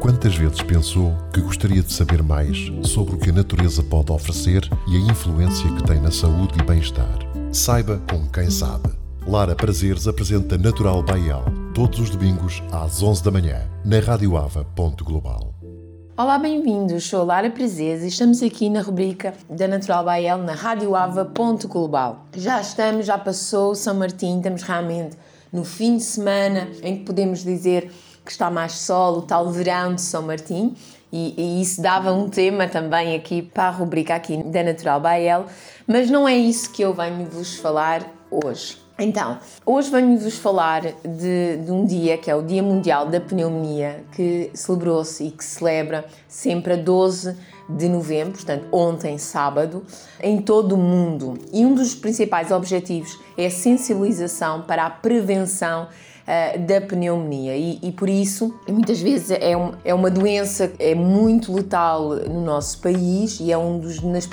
Quantas vezes pensou que gostaria de saber mais sobre o que a natureza pode oferecer e a influência que tem na saúde e bem-estar? Saiba com quem sabe. Lara Prazeres apresenta Natural Baial todos os domingos às 11 da manhã na Rádio Ava. Global. Olá, bem-vindos. Sou Lara Prazeres e estamos aqui na rubrica da Natural Baial na Rádio Ava. Global. Já estamos, já passou São Martim, estamos realmente no fim de semana em que podemos dizer que está mais sol, o tal verão de São Martim, e, e, isso dava um tema também aqui para a rubrica aqui da Natural Bael, mas não é isso que eu venho vos falar hoje. Então, hoje venho-vos falar de, de, um dia que é o Dia Mundial da Pneumonia, que celebrou-se e que celebra sempre a 12 de novembro, portanto, ontem, sábado, em todo o mundo. E um dos principais objetivos é a sensibilização para a prevenção uh, da pneumonia e, e, por isso muitas vezes é, um, é uma doença é muito letal no nosso país e é um dos nas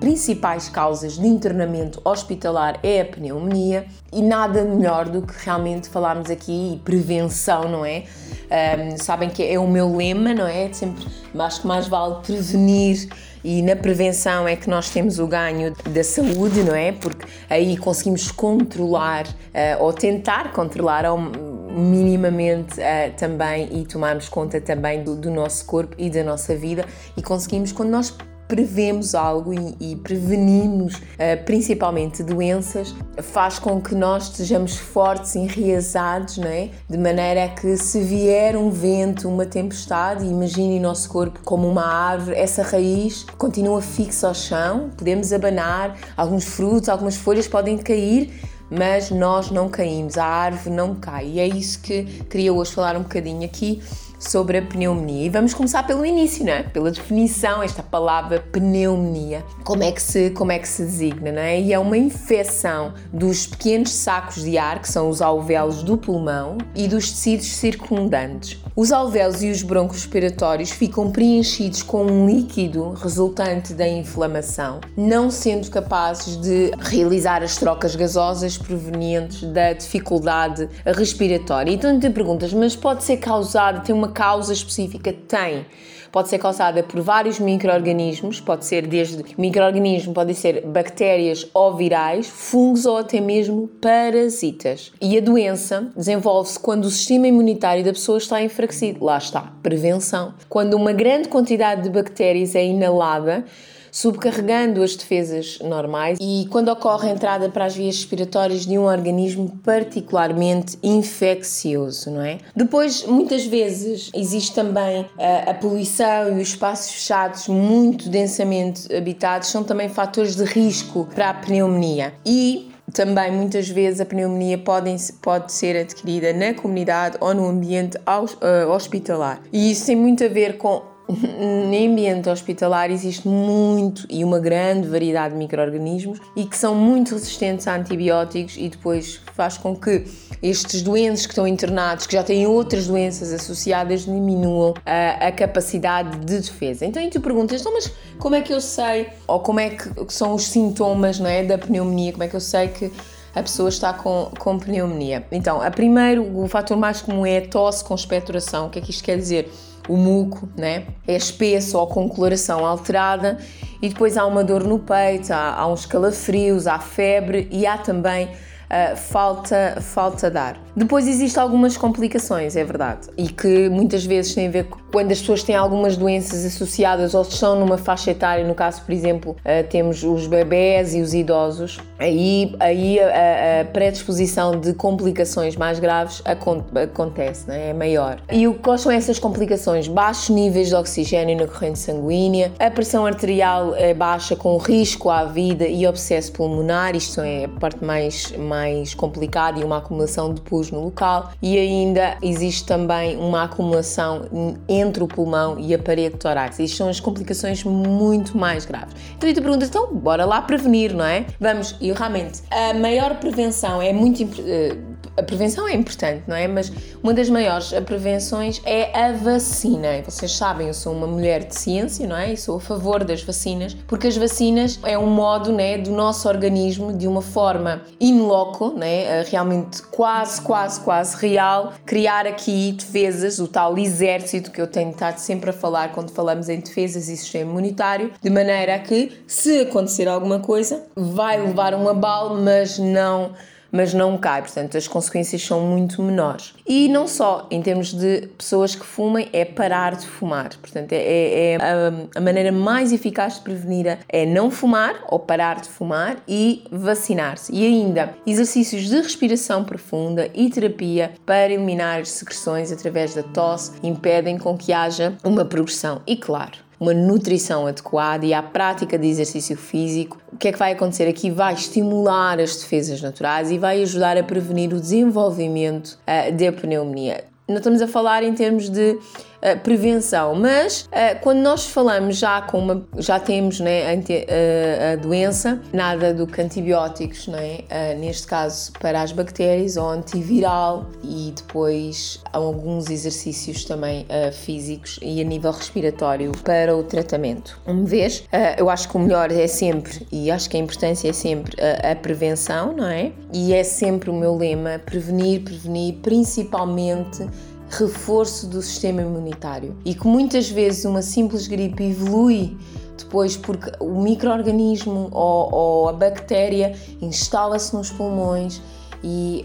principais causas de internamento hospitalar é a pneumonia e nada melhor do que realmente falarmos aqui prevenção, não é? Um, sabem que é o meu lema, não é? Sempre acho que mais vale prevenir e na prevenção é que nós temos o ganho da saúde, não é? Porque aí conseguimos controlar uh, ou tentar controlar ao, minimamente uh, também e tomarmos conta também do, do nosso corpo e da nossa vida e conseguimos quando nós prevemos algo e, e prevenimos uh, principalmente doenças, faz com que nós estejamos fortes, enraizados, não é? De maneira que se vier um vento, uma tempestade, imagine nosso corpo como uma árvore, essa raiz continua fixa ao chão, podemos abanar, alguns frutos, algumas folhas podem cair, mas nós não caímos, a árvore não cai. E é isso que queria hoje falar um bocadinho aqui sobre a pneumonia. E vamos começar pelo início, não é? Pela definição, esta palavra pneumonia. Como é que se, como é que se designa, não é? E é uma infecção dos pequenos sacos de ar, que são os alvéolos do pulmão, e dos tecidos circundantes. Os alvéolos e os broncos respiratórios ficam preenchidos com um líquido resultante da inflamação, não sendo capazes de realizar as trocas gasosas provenientes da dificuldade respiratória. Então te perguntas, mas pode ser causado, tem uma causa específica? Tem. Pode ser causada por vários micro-organismos, pode ser desde micro-organismo, podem ser bactérias ou virais, fungos ou até mesmo parasitas. E a doença desenvolve-se quando o sistema imunitário da pessoa está enfraquecido. Lá está, prevenção. Quando uma grande quantidade de bactérias é inalada, subcarregando as defesas normais e quando ocorre a entrada para as vias respiratórias de um organismo particularmente infeccioso, não é? Depois, muitas vezes, existe também a, a poluição e os espaços fechados muito densamente habitados são também fatores de risco para a pneumonia. E também, muitas vezes, a pneumonia pode, pode ser adquirida na comunidade ou no ambiente eh, hospitalar. E isso tem muito a ver com no ambiente hospitalar existe muito e uma grande variedade de micro-organismos e que são muito resistentes a antibióticos e depois faz com que estes doentes que estão internados, que já têm outras doenças associadas, diminuam a, a capacidade de defesa. Então, e tu perguntas, então, mas como é que eu sei, ou como é que são os sintomas não é, da pneumonia, como é que eu sei que a pessoa está com, com pneumonia? Então, a primeiro, o fator mais comum é a tosse com expectoração. O que é que isto quer dizer? o muco né? é espesso ou com coloração alterada e depois há uma dor no peito, há, há uns calafrios, há febre e há também uh, falta, falta de ar. Depois existem algumas complicações, é verdade, e que muitas vezes têm a ver com quando as pessoas têm algumas doenças associadas ou estão numa faixa etária, no caso, por exemplo, uh, temos os bebés e os idosos, aí, aí a, a predisposição de complicações mais graves acontece, né? é maior. E o, quais são essas complicações? Baixos níveis de oxigênio na corrente sanguínea, a pressão arterial é baixa com risco à vida e abscesso pulmonar, isto é a parte mais, mais complicada e uma acumulação de pus no local, e ainda existe também uma acumulação entre o pulmão e a parede torácica. Isto são as complicações muito mais graves. Então, tu perguntas, então, bora lá prevenir, não é? Vamos, e realmente, a maior prevenção é muito importante eh, a prevenção é importante, não é? Mas uma das maiores prevenções é a vacina. Vocês sabem, eu sou uma mulher de ciência, não é? E sou a favor das vacinas, porque as vacinas é um modo, né, do nosso organismo de uma forma in loco, né, realmente quase, quase, quase real, criar aqui defesas, o tal exército que eu tenho estado sempre a falar quando falamos em defesas e sistema imunitário, de maneira que, se acontecer alguma coisa, vai levar um abalo, mas não mas não cai, portanto as consequências são muito menores. E não só em termos de pessoas que fumem, é parar de fumar. Portanto, é, é, é a, a, maneira mais eficaz de prevenir é não fumar ou parar de fumar e vacinar-se. E ainda exercícios de respiração profunda e terapia para eliminar as secreções através da tosse impedem com que haja uma progressão. E claro, uma nutrição adequada e à prática de exercício físico, o que é que vai acontecer aqui? Vai estimular as defesas naturais e vai ajudar a prevenir o desenvolvimento uh, da pneumonia. Não estamos a falar em termos de uh, prevenção, mas uh, quando nós falamos já com uma, já temos né, a, uh, a doença, nada do que antibióticos, né, neste caso para as bactérias ou antiviral e depois alguns exercícios também físicos e a nível respiratório para o tratamento. Uma vez, eu acho que o melhor é sempre, e acho que a importância é sempre a prevenção, não é? E é sempre o meu lema, prevenir, prevenir, principalmente reforço do sistema imunitário. E que muitas vezes uma simples gripe evolui depois porque o microorganismo ou, ou a bactéria instala-se nos pulmões e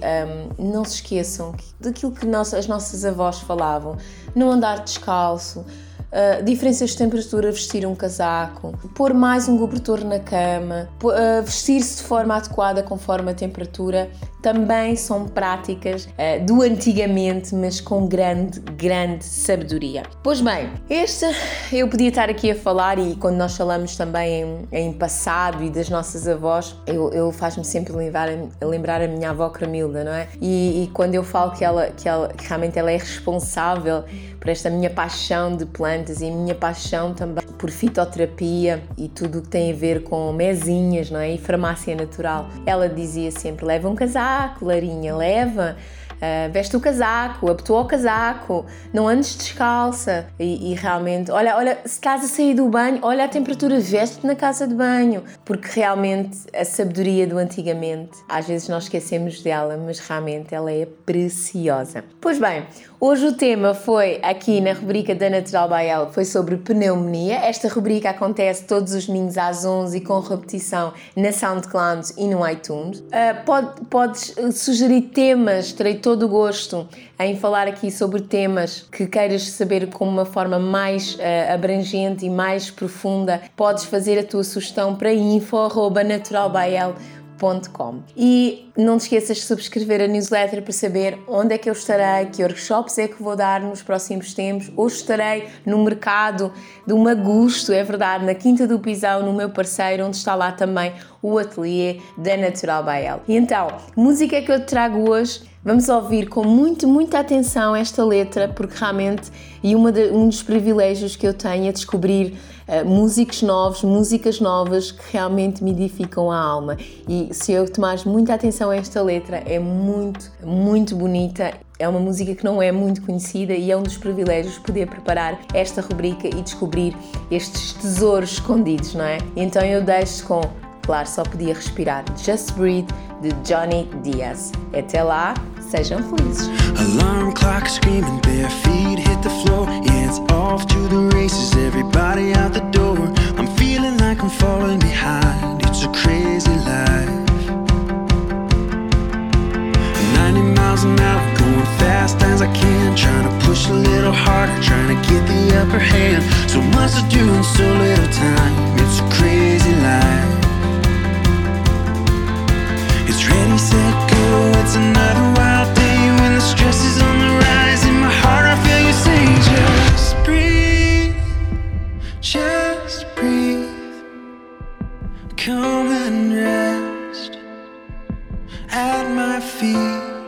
um, não se esqueçam daquilo que as nossas avós falavam, não andar descalço, Uh, diferenças de temperatura, vestir um casaco, pôr mais um cobertor na cama, uh, vestir-se de forma adequada conforme a temperatura, também são práticas uh, do antigamente, mas com grande, grande sabedoria. Pois bem, esta eu podia estar aqui a falar e quando nós falamos também em, em passado e das nossas avós, eu, eu faz-me sempre lembrar, lembrar a minha avó Camilda, não é? E, e, quando eu falo que ela, que ela que realmente ela é responsável por esta minha paixão de e a minha paixão também por fitoterapia e tudo o que tem a ver com mesinhas, não é? E farmácia natural. Ela dizia sempre: leva um casaco, Larinha, leva. Uh, veste o casaco, abotoa o casaco, não andes descalça e, e, realmente, olha, olha, se estás a sair do banho, olha a temperatura, veste na casa de banho, porque realmente a sabedoria do antigamente, às vezes nós esquecemos dela, mas realmente ela é preciosa. Pois bem, Hoje o tema foi aqui na rubrica da Natural Bael, foi sobre pneumonia. Esta rubrica acontece todos os domingos às 11 com repetição na SoundCloud e no iTunes. Uh, pode, podes sugerir temas, terei todo o gosto em falar aqui sobre temas que queiras saber com uma forma mais uh, abrangente e mais profunda. Podes fazer a tua sugestão para info.naturalbael.com e não te esqueças de subscrever a newsletter para saber onde é que eu estarei, que workshops é que vou dar nos próximos tempos. Hoje estarei no mercado do Magusto, é verdade, na Quinta do Pisão, no meu parceiro, onde está lá também o ateliê da Natural Bael. E então, música que eu te trago hoje Vamos ouvir com muito, muita atenção esta letra, porque realmente, e de, um dos privilégios que eu tenho é descobrir uh, músicos novos, músicas novas que realmente me edificam a alma. E se eu tomares muita atenção a esta letra, é muito, muito bonita. É uma música que não é muito conhecida e é um dos privilégios poder preparar esta rubrica e descobrir estes tesouros escondidos, não é? Então eu deixo com claro, só podia respirar. Just Breathe, de Johnny Diaz. Até lá, sejam felizes. Alarm clock screaming, bare feet hit the floor. Yeah, it's off to the races, everybody out the door. I'm feeling like I'm falling behind. It's a crazy life. 90 miles an hour, going fast as I can. Trying to push a little harder, trying to get the upper hand. My feet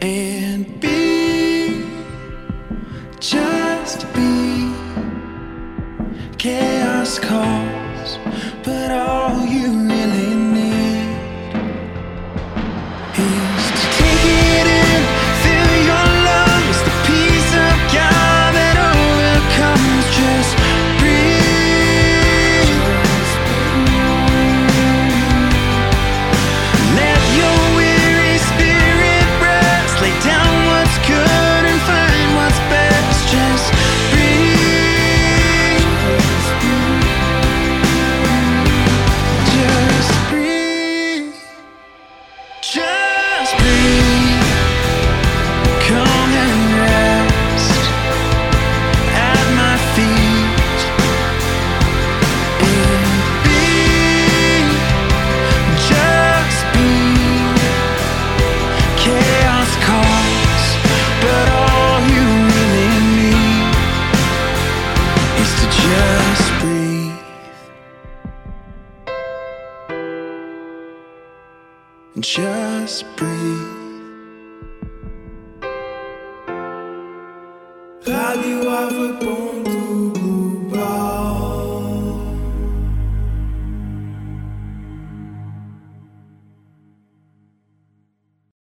and be just be. Chaos call just breathe. Value of a bone.